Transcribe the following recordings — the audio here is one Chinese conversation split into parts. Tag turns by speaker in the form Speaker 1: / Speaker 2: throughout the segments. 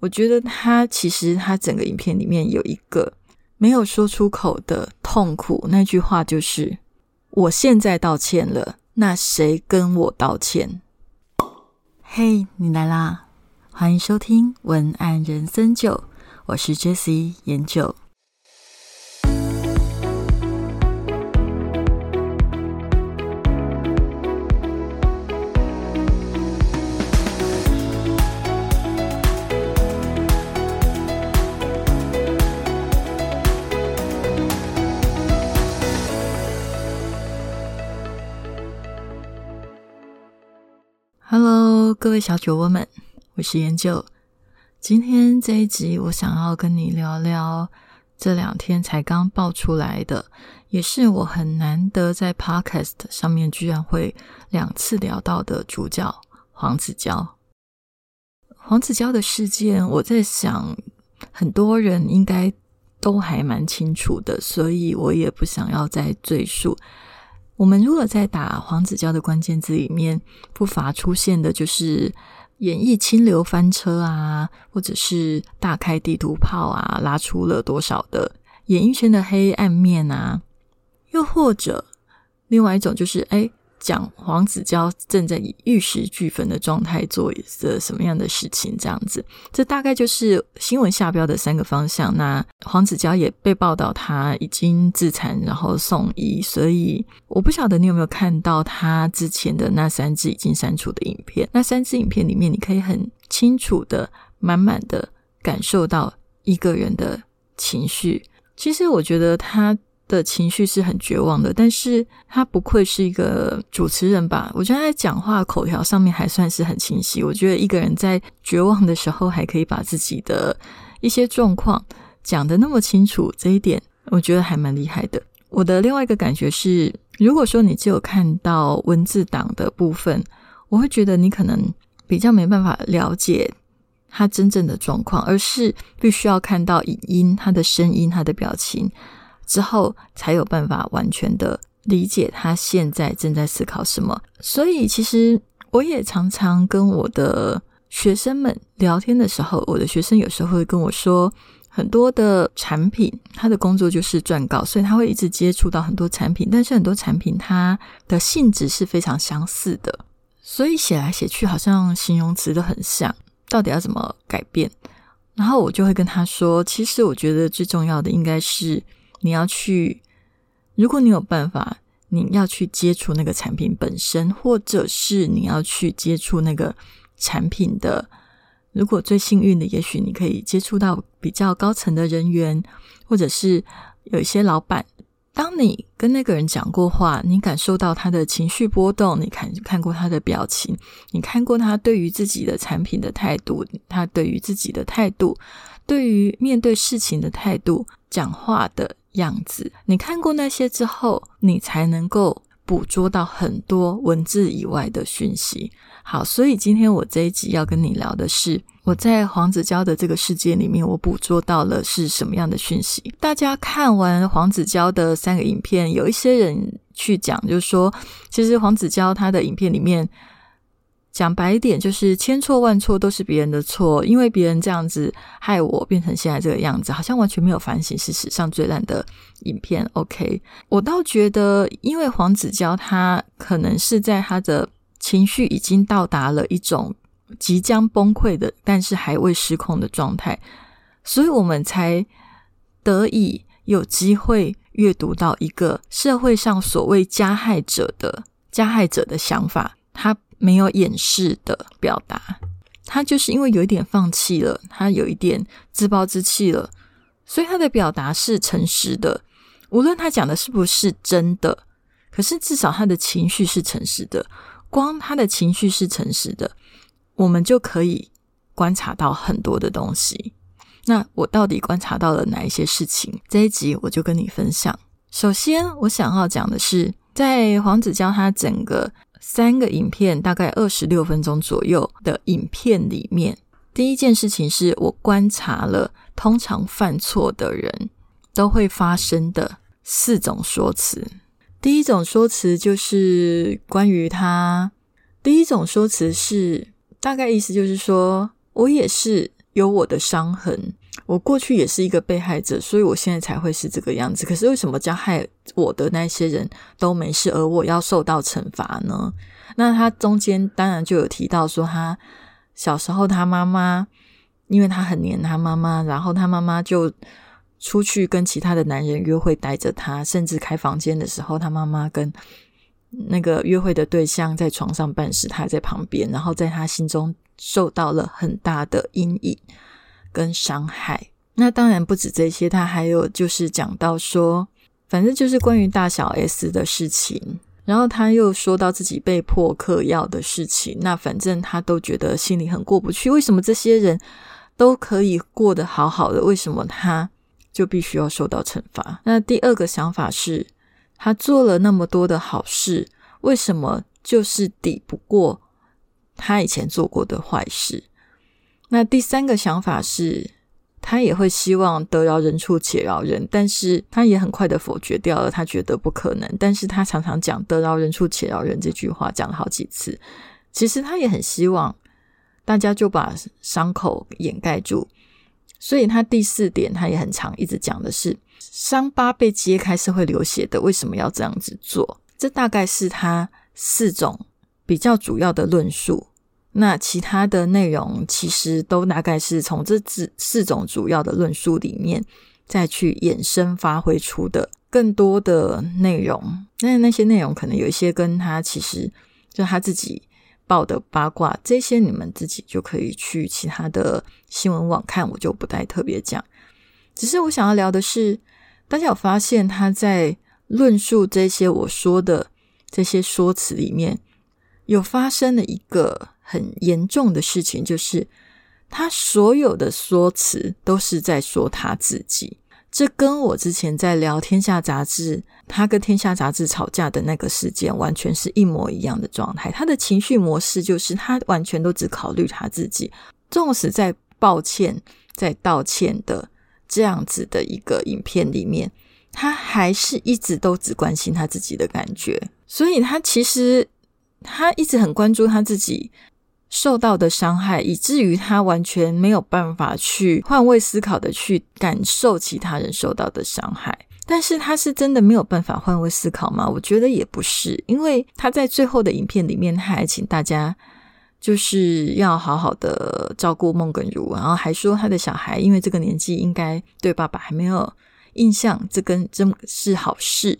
Speaker 1: 我觉得他其实他整个影片里面有一个没有说出口的痛苦，那句话就是“我现在道歉了，那谁跟我道歉？”嘿，你来啦！欢迎收听文案人生九，我是 Jessie 研九。Hello，各位小酒窝们，我是研究。今天这一集，我想要跟你聊聊这两天才刚爆出来的，也是我很难得在 Podcast 上面居然会两次聊到的主角黄子佼。黄子佼的事件，我在想很多人应该都还蛮清楚的，所以我也不想要再赘述。我们如果在打黄子佼的关键字里面，不乏出现的就是演艺清流翻车啊，或者是大开地图炮啊，拉出了多少的演艺圈的黑暗面啊，又或者另外一种就是哎。讲黄子佼正在以玉石俱焚的状态做着什么样的事情？这样子，这大概就是新闻下标的三个方向。那黄子佼也被报道他已经自残，然后送医。所以我不晓得你有没有看到他之前的那三支已经删除的影片。那三支影片里面，你可以很清楚的、满满的感受到一个人的情绪。其实我觉得他。的情绪是很绝望的，但是他不愧是一个主持人吧？我觉得他在讲话口条上面还算是很清晰。我觉得一个人在绝望的时候，还可以把自己的一些状况讲得那么清楚，这一点我觉得还蛮厉害的。我的另外一个感觉是，如果说你只有看到文字档的部分，我会觉得你可能比较没办法了解他真正的状况，而是必须要看到影音、他的声音、他的表情。之后才有办法完全的理解他现在正在思考什么。所以，其实我也常常跟我的学生们聊天的时候，我的学生有时候会跟我说，很多的产品，他的工作就是撰稿，所以他会一直接触到很多产品。但是很多产品它的性质是非常相似的，所以写来写去好像形容词都很像，到底要怎么改变？然后我就会跟他说，其实我觉得最重要的应该是。你要去，如果你有办法，你要去接触那个产品本身，或者是你要去接触那个产品的。如果最幸运的，也许你可以接触到比较高层的人员，或者是有一些老板。当你跟那个人讲过话，你感受到他的情绪波动，你看看过他的表情，你看过他对于自己的产品的态度，他对于自己的态度，对于面对事情的态度，讲话的。样子，你看过那些之后，你才能够捕捉到很多文字以外的讯息。好，所以今天我这一集要跟你聊的是，我在黄子佼的这个世界里面，我捕捉到了是什么样的讯息。大家看完黄子佼的三个影片，有一些人去讲，就是说，其实黄子佼他的影片里面。讲白一点，就是千错万错都是别人的错，因为别人这样子害我变成现在这个样子，好像完全没有反省，是史上最烂的影片。OK，我倒觉得，因为黄子佼他可能是在他的情绪已经到达了一种即将崩溃的，但是还未失控的状态，所以我们才得以有机会阅读到一个社会上所谓加害者的加害者的想法，他。没有掩饰的表达，他就是因为有一点放弃了，他有一点自暴自弃了，所以他的表达是诚实的。无论他讲的是不是真的，可是至少他的情绪是诚实的。光他的情绪是诚实的，我们就可以观察到很多的东西。那我到底观察到了哪一些事情？这一集我就跟你分享。首先，我想要讲的是，在黄子佼他整个。三个影片大概二十六分钟左右的影片里面，第一件事情是我观察了通常犯错的人都会发生的四种说辞。第一种说辞就是关于他，第一种说辞是大概意思就是说我也是有我的伤痕，我过去也是一个被害者，所以我现在才会是这个样子。可是为什么加害我的那些人都没事，而我要受到惩罚呢？那他中间当然就有提到说，他小时候他妈妈，因为他很黏他妈妈，然后他妈妈就出去跟其他的男人约会，带着他，甚至开房间的时候，他妈妈跟那个约会的对象在床上办事，他在旁边，然后在他心中受到了很大的阴影跟伤害。那当然不止这些，他还有就是讲到说，反正就是关于大小 S 的事情。然后他又说到自己被迫嗑药的事情，那反正他都觉得心里很过不去。为什么这些人都可以过得好好的，为什么他就必须要受到惩罚？那第二个想法是，他做了那么多的好事，为什么就是抵不过他以前做过的坏事？那第三个想法是。他也会希望得饶人处且饶人，但是他也很快的否决掉了，他觉得不可能。但是他常常讲得饶人处且饶人这句话，讲了好几次。其实他也很希望大家就把伤口掩盖住，所以他第四点他也很常一直讲的是，伤疤被揭开是会流血的，为什么要这样子做？这大概是他四种比较主要的论述。那其他的内容其实都大概是从这四四种主要的论述里面再去衍生发挥出的更多的内容。那那些内容可能有一些跟他其实就他自己报的八卦，这些你们自己就可以去其他的新闻网看，我就不太特别讲。只是我想要聊的是，大家有发现他在论述这些我说的这些说辞里面有发生了一个。很严重的事情就是，他所有的说辞都是在说他自己。这跟我之前在聊《天下》杂志，他跟《天下》杂志吵架的那个事件，完全是一模一样的状态。他的情绪模式就是，他完全都只考虑他自己，纵使在抱歉、在道歉的这样子的一个影片里面，他还是一直都只关心他自己的感觉。所以，他其实他一直很关注他自己。受到的伤害，以至于他完全没有办法去换位思考的去感受其他人受到的伤害。但是他是真的没有办法换位思考吗？我觉得也不是，因为他在最后的影片里面，他还请大家就是要好好的照顾孟耿如，然后还说他的小孩因为这个年纪应该对爸爸还没有印象，这跟真是好事，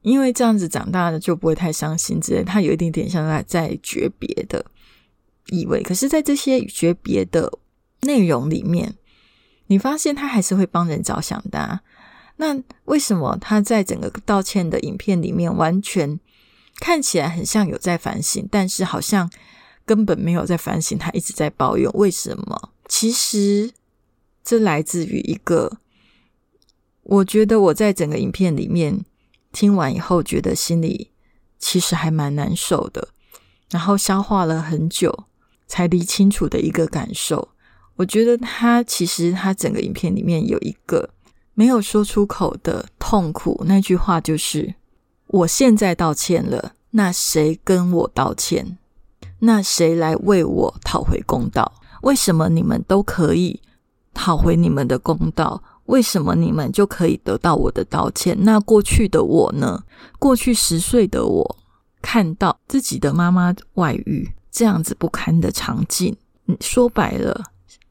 Speaker 1: 因为这样子长大的就不会太伤心之类。他有一点点像在在诀别的。意味，可是，在这些诀别的内容里面，你发现他还是会帮人着想的。那为什么他在整个道歉的影片里面，完全看起来很像有在反省，但是好像根本没有在反省，他一直在抱怨？为什么？其实这来自于一个，我觉得我在整个影片里面听完以后，觉得心里其实还蛮难受的，然后消化了很久。才理清楚的一个感受，我觉得他其实他整个影片里面有一个没有说出口的痛苦，那句话就是：“我现在道歉了，那谁跟我道歉？那谁来为我讨回公道？为什么你们都可以讨回你们的公道？为什么你们就可以得到我的道歉？那过去的我呢？过去十岁的我看到自己的妈妈外遇。”这样子不堪的场景，说白了，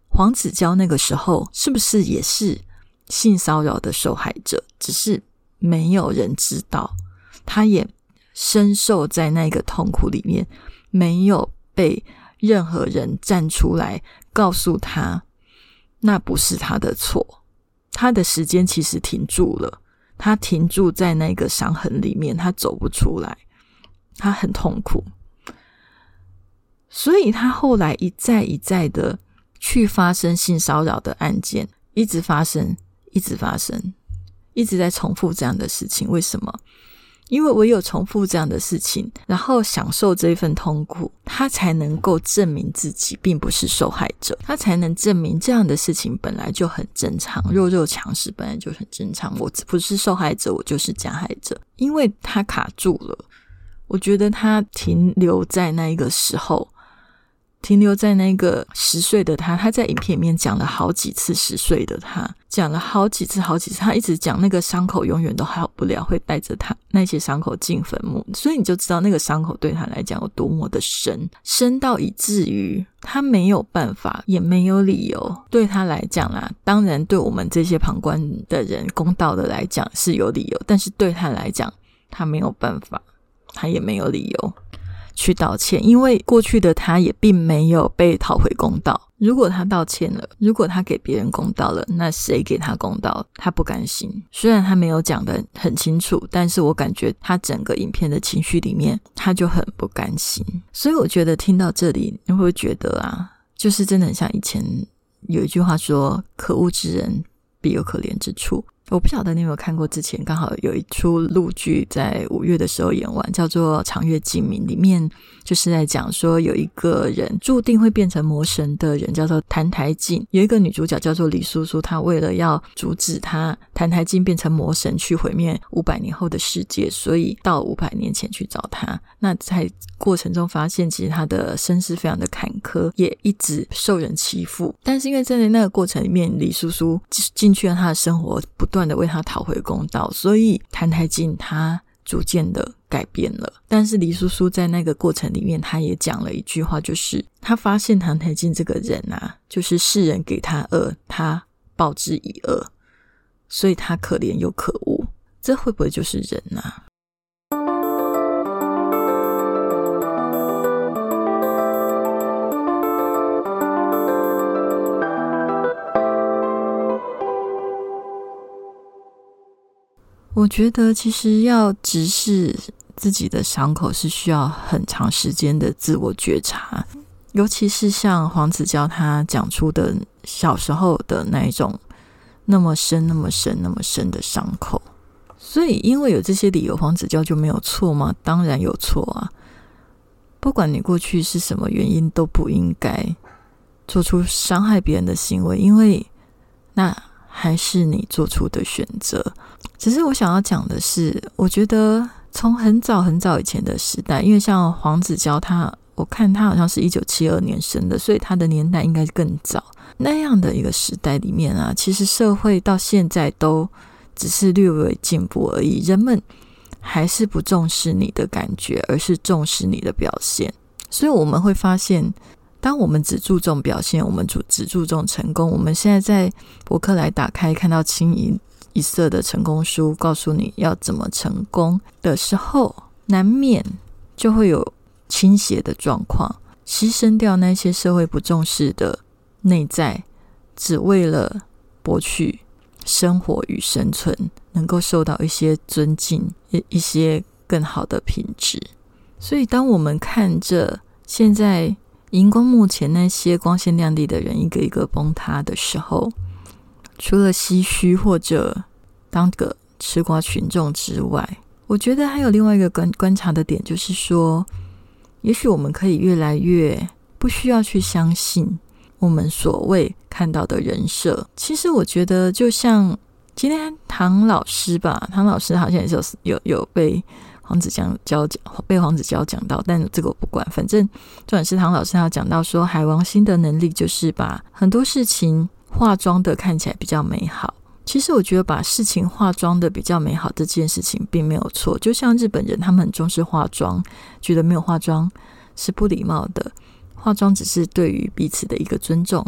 Speaker 1: 黄子佼那个时候是不是也是性骚扰的受害者？只是没有人知道，他也深受在那个痛苦里面，没有被任何人站出来告诉他，那不是他的错。他的时间其实停住了，他停住在那个伤痕里面，他走不出来，他很痛苦。所以他后来一再一再的去发生性骚扰的案件，一直发生，一直发生，一直在重复这样的事情。为什么？因为唯有重复这样的事情，然后享受这一份痛苦，他才能够证明自己并不是受害者，他才能证明这样的事情本来就很正常，弱肉强食本来就很正常。我不是受害者，我就是加害者，因为他卡住了。我觉得他停留在那一个时候。停留在那个十岁的他，他在影片里面讲了好几次十岁的他，讲了好几次好几次，他一直讲那个伤口永远都好不了，会带着他那些伤口进坟墓，所以你就知道那个伤口对他来讲有多么的深，深到以至于他没有办法，也没有理由对他来讲啦。当然，对我们这些旁观的人、公道的来讲是有理由，但是对他来讲，他没有办法，他也没有理由。去道歉，因为过去的他也并没有被讨回公道。如果他道歉了，如果他给别人公道了，那谁给他公道？他不甘心。虽然他没有讲的很清楚，但是我感觉他整个影片的情绪里面，他就很不甘心。所以我觉得听到这里，你会不会觉得啊，就是真的很像以前有一句话说：“可恶之人必有可怜之处。”我不晓得你有没有看过，之前刚好有一出陆剧在五月的时候演完，叫做《长月烬明》，里面就是在讲说有一个人注定会变成魔神的人，叫做谭台烬。有一个女主角叫做李叔叔，她为了要阻止他谭台烬变成魔神去毁灭五百年后的世界，所以到五百年前去找他。那在过程中发现，其实他的身世非常的坎坷，也一直受人欺负。但是因为在那个过程里面，李叔叔进去了他的生活，不断。的为他讨回公道，所以谭台烬他逐渐的改变了。但是黎叔叔在那个过程里面，他也讲了一句话，就是他发现谭台烬这个人啊，就是世人给他恶，他报之以恶，所以他可怜又可恶。这会不会就是人呢？我觉得其实要直视自己的伤口是需要很长时间的自我觉察，尤其是像黄子佼他讲出的小时候的那一种那么深、那么深、那么深的伤口。所以，因为有这些理由，黄子佼就没有错吗？当然有错啊！不管你过去是什么原因，都不应该做出伤害别人的行为，因为那。还是你做出的选择。只是我想要讲的是，我觉得从很早很早以前的时代，因为像黄子佼，他我看他好像是一九七二年生的，所以他的年代应该更早。那样的一个时代里面啊，其实社会到现在都只是略微进步而已，人们还是不重视你的感觉，而是重视你的表现。所以我们会发现。当我们只注重表现，我们只只注重成功。我们现在在博客来打开，看到清一一色的成功书，告诉你要怎么成功的时候，难免就会有倾斜的状况，牺牲掉那些社会不重视的内在，只为了博取生活与生存，能够受到一些尊敬，一一些更好的品质。所以，当我们看着现在。荧光幕前那些光鲜亮丽的人一个一个崩塌的时候，除了唏嘘或者当个吃瓜群众之外，我觉得还有另外一个观观察的点，就是说，也许我们可以越来越不需要去相信我们所谓看到的人设。其实，我觉得就像今天唐老师吧，唐老师好像也是有有被。黄子佼教讲被黄子佼讲到，但这个我不管。反正重点是唐老师要讲到说，海王星的能力就是把很多事情化妆的看起来比较美好。其实我觉得把事情化妆的比较美好这件事情并没有错。就像日本人，他们很重视化妆，觉得没有化妆是不礼貌的。化妆只是对于彼此的一个尊重，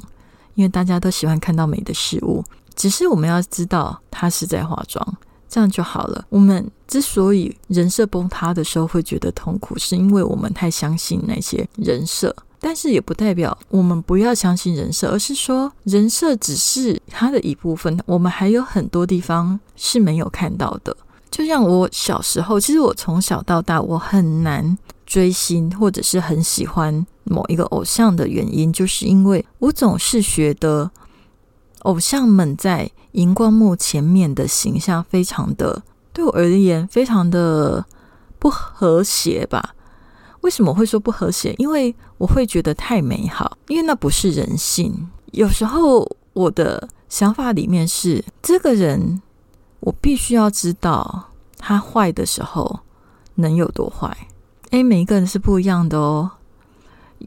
Speaker 1: 因为大家都喜欢看到美的事物。只是我们要知道，他是在化妆。这样就好了。我们之所以人设崩塌的时候会觉得痛苦，是因为我们太相信那些人设。但是也不代表我们不要相信人设，而是说人设只是它的一部分。我们还有很多地方是没有看到的。就像我小时候，其实我从小到大我很难追星，或者是很喜欢某一个偶像的原因，就是因为我总是觉得偶像们在。荧光幕前面的形象非常的，对我而言非常的不和谐吧？为什么会说不和谐？因为我会觉得太美好，因为那不是人性。有时候我的想法里面是，这个人我必须要知道他坏的时候能有多坏。诶，每一个人是不一样的哦。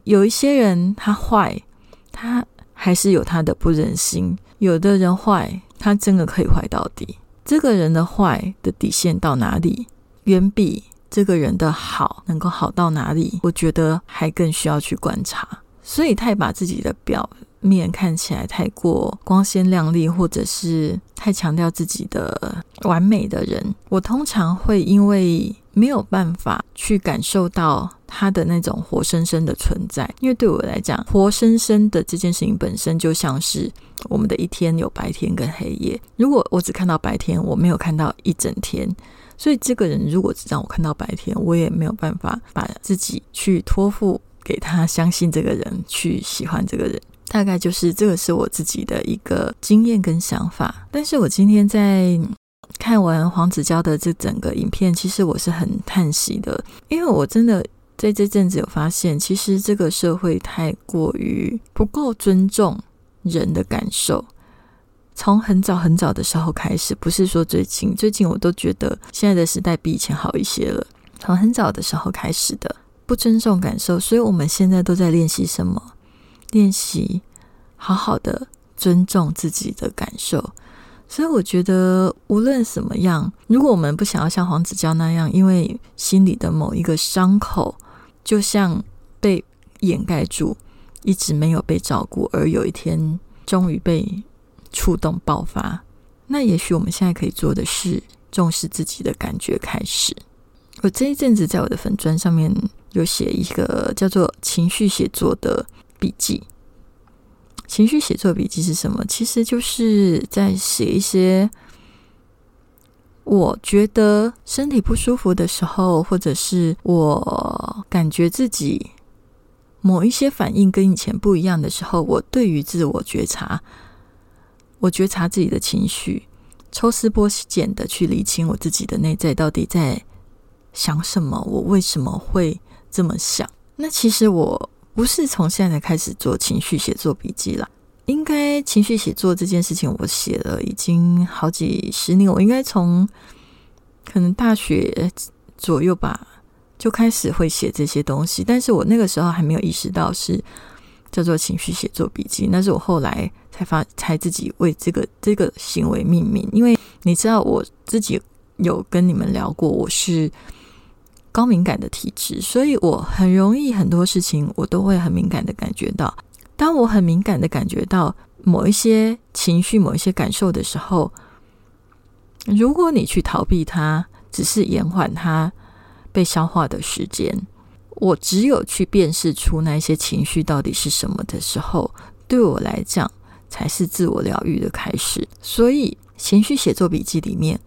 Speaker 1: 有一些人他坏，他还是有他的不忍心；有的人坏，他真的可以坏到底。这个人的坏的底线到哪里，远比这个人的好能够好到哪里，我觉得还更需要去观察。所以，太把自己的表面看起来太过光鲜亮丽，或者是太强调自己的完美的人，我通常会因为没有办法去感受到他的那种活生生的存在。因为对我来讲，活生生的这件事情本身就像是我们的一天有白天跟黑夜。如果我只看到白天，我没有看到一整天，所以这个人如果只让我看到白天，我也没有办法把自己去托付。给他相信这个人，去喜欢这个人，大概就是这个是我自己的一个经验跟想法。但是我今天在看完黄子佼的这整个影片，其实我是很叹息的，因为我真的在这阵子有发现，其实这个社会太过于不够尊重人的感受。从很早很早的时候开始，不是说最近，最近我都觉得现在的时代比以前好一些了。从很早的时候开始的。不尊重感受，所以我们现在都在练习什么？练习好好的尊重自己的感受。所以我觉得，无论什么样，如果我们不想要像黄子佼那样，因为心里的某一个伤口，就像被掩盖住，一直没有被照顾，而有一天终于被触动爆发，那也许我们现在可以做的是重视自己的感觉，开始。我这一阵子在我的粉砖上面有写一个叫做情绪写作的笔记。情绪写作笔记是什么？其实就是在写一些我觉得身体不舒服的时候，或者是我感觉自己某一些反应跟以前不一样的时候，我对于自我觉察，我觉察自己的情绪，抽丝剥茧的去理清我自己的内在到底在。想什么？我为什么会这么想？那其实我不是从现在开始做情绪写作笔记了。应该情绪写作这件事情，我写了已经好几十年。我应该从可能大学左右吧，就开始会写这些东西。但是我那个时候还没有意识到是叫做情绪写作笔记。那是我后来才发，才自己为这个这个行为命名。因为你知道，我自己有跟你们聊过，我是。高敏感的体质，所以我很容易很多事情我都会很敏感的感觉到。当我很敏感的感觉到某一些情绪、某一些感受的时候，如果你去逃避它，只是延缓它被消化的时间。我只有去辨识出那些情绪到底是什么的时候，对我来讲才是自我疗愈的开始。所以，情绪写作笔记里面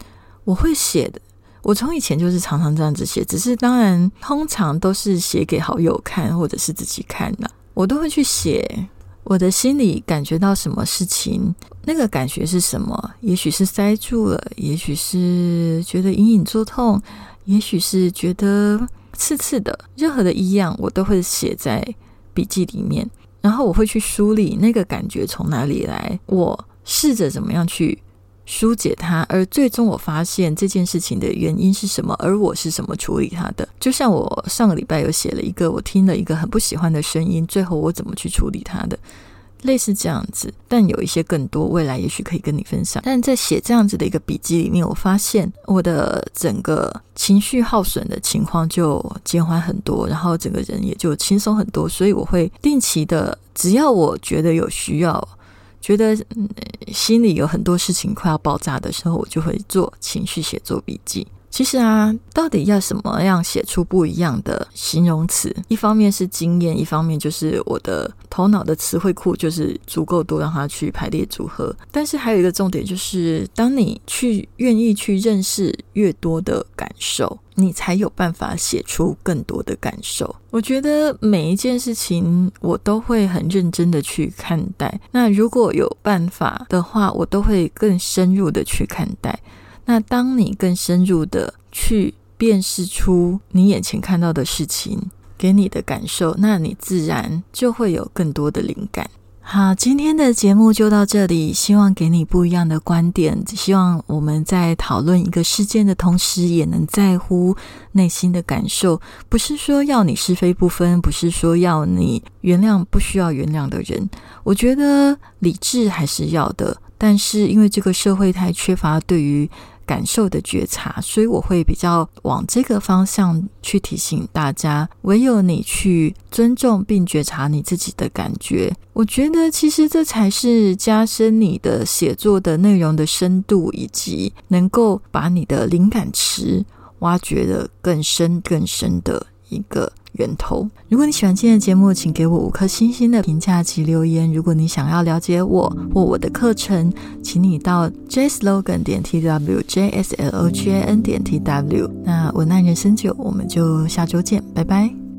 Speaker 1: 我会写的。我从以前就是常常这样子写，只是当然通常都是写给好友看或者是自己看的。我都会去写我的心里感觉到什么事情，那个感觉是什么？也许是塞住了，也许是觉得隐隐作痛，也许是觉得刺刺的。任何的异样，我都会写在笔记里面，然后我会去梳理那个感觉从哪里来，我试着怎么样去。疏解它，而最终我发现这件事情的原因是什么，而我是什么处理它的。就像我上个礼拜有写了一个，我听了一个很不喜欢的声音，最后我怎么去处理它的，类似这样子。但有一些更多，未来也许可以跟你分享。但在写这样子的一个笔记里面，我发现我的整个情绪耗损的情况就减缓很多，然后整个人也就轻松很多。所以我会定期的，只要我觉得有需要。觉得心里有很多事情快要爆炸的时候，我就会做情绪写作笔记。其实啊，到底要什么样写出不一样的形容词？一方面是经验，一方面就是我的头脑的词汇库就是足够多，让它去排列组合。但是还有一个重点就是，当你去愿意去认识越多的感受，你才有办法写出更多的感受。我觉得每一件事情我都会很认真的去看待。那如果有办法的话，我都会更深入的去看待。那当你更深入的去辨识出你眼前看到的事情给你的感受，那你自然就会有更多的灵感。好，今天的节目就到这里。希望给你不一样的观点。希望我们在讨论一个事件的同时，也能在乎内心的感受。不是说要你是非不分，不是说要你原谅不需要原谅的人。我觉得理智还是要的，但是因为这个社会太缺乏对于。感受的觉察，所以我会比较往这个方向去提醒大家。唯有你去尊重并觉察你自己的感觉，我觉得其实这才是加深你的写作的内容的深度，以及能够把你的灵感池挖掘的更深更深的一个。源头。如果你喜欢今天的节目，请给我五颗星星的评价及留言。如果你想要了解我或我的课程，请你到 jslogan 点 tw j s l o g a n 点 tw。那文案人生九，我们就下周见，拜拜。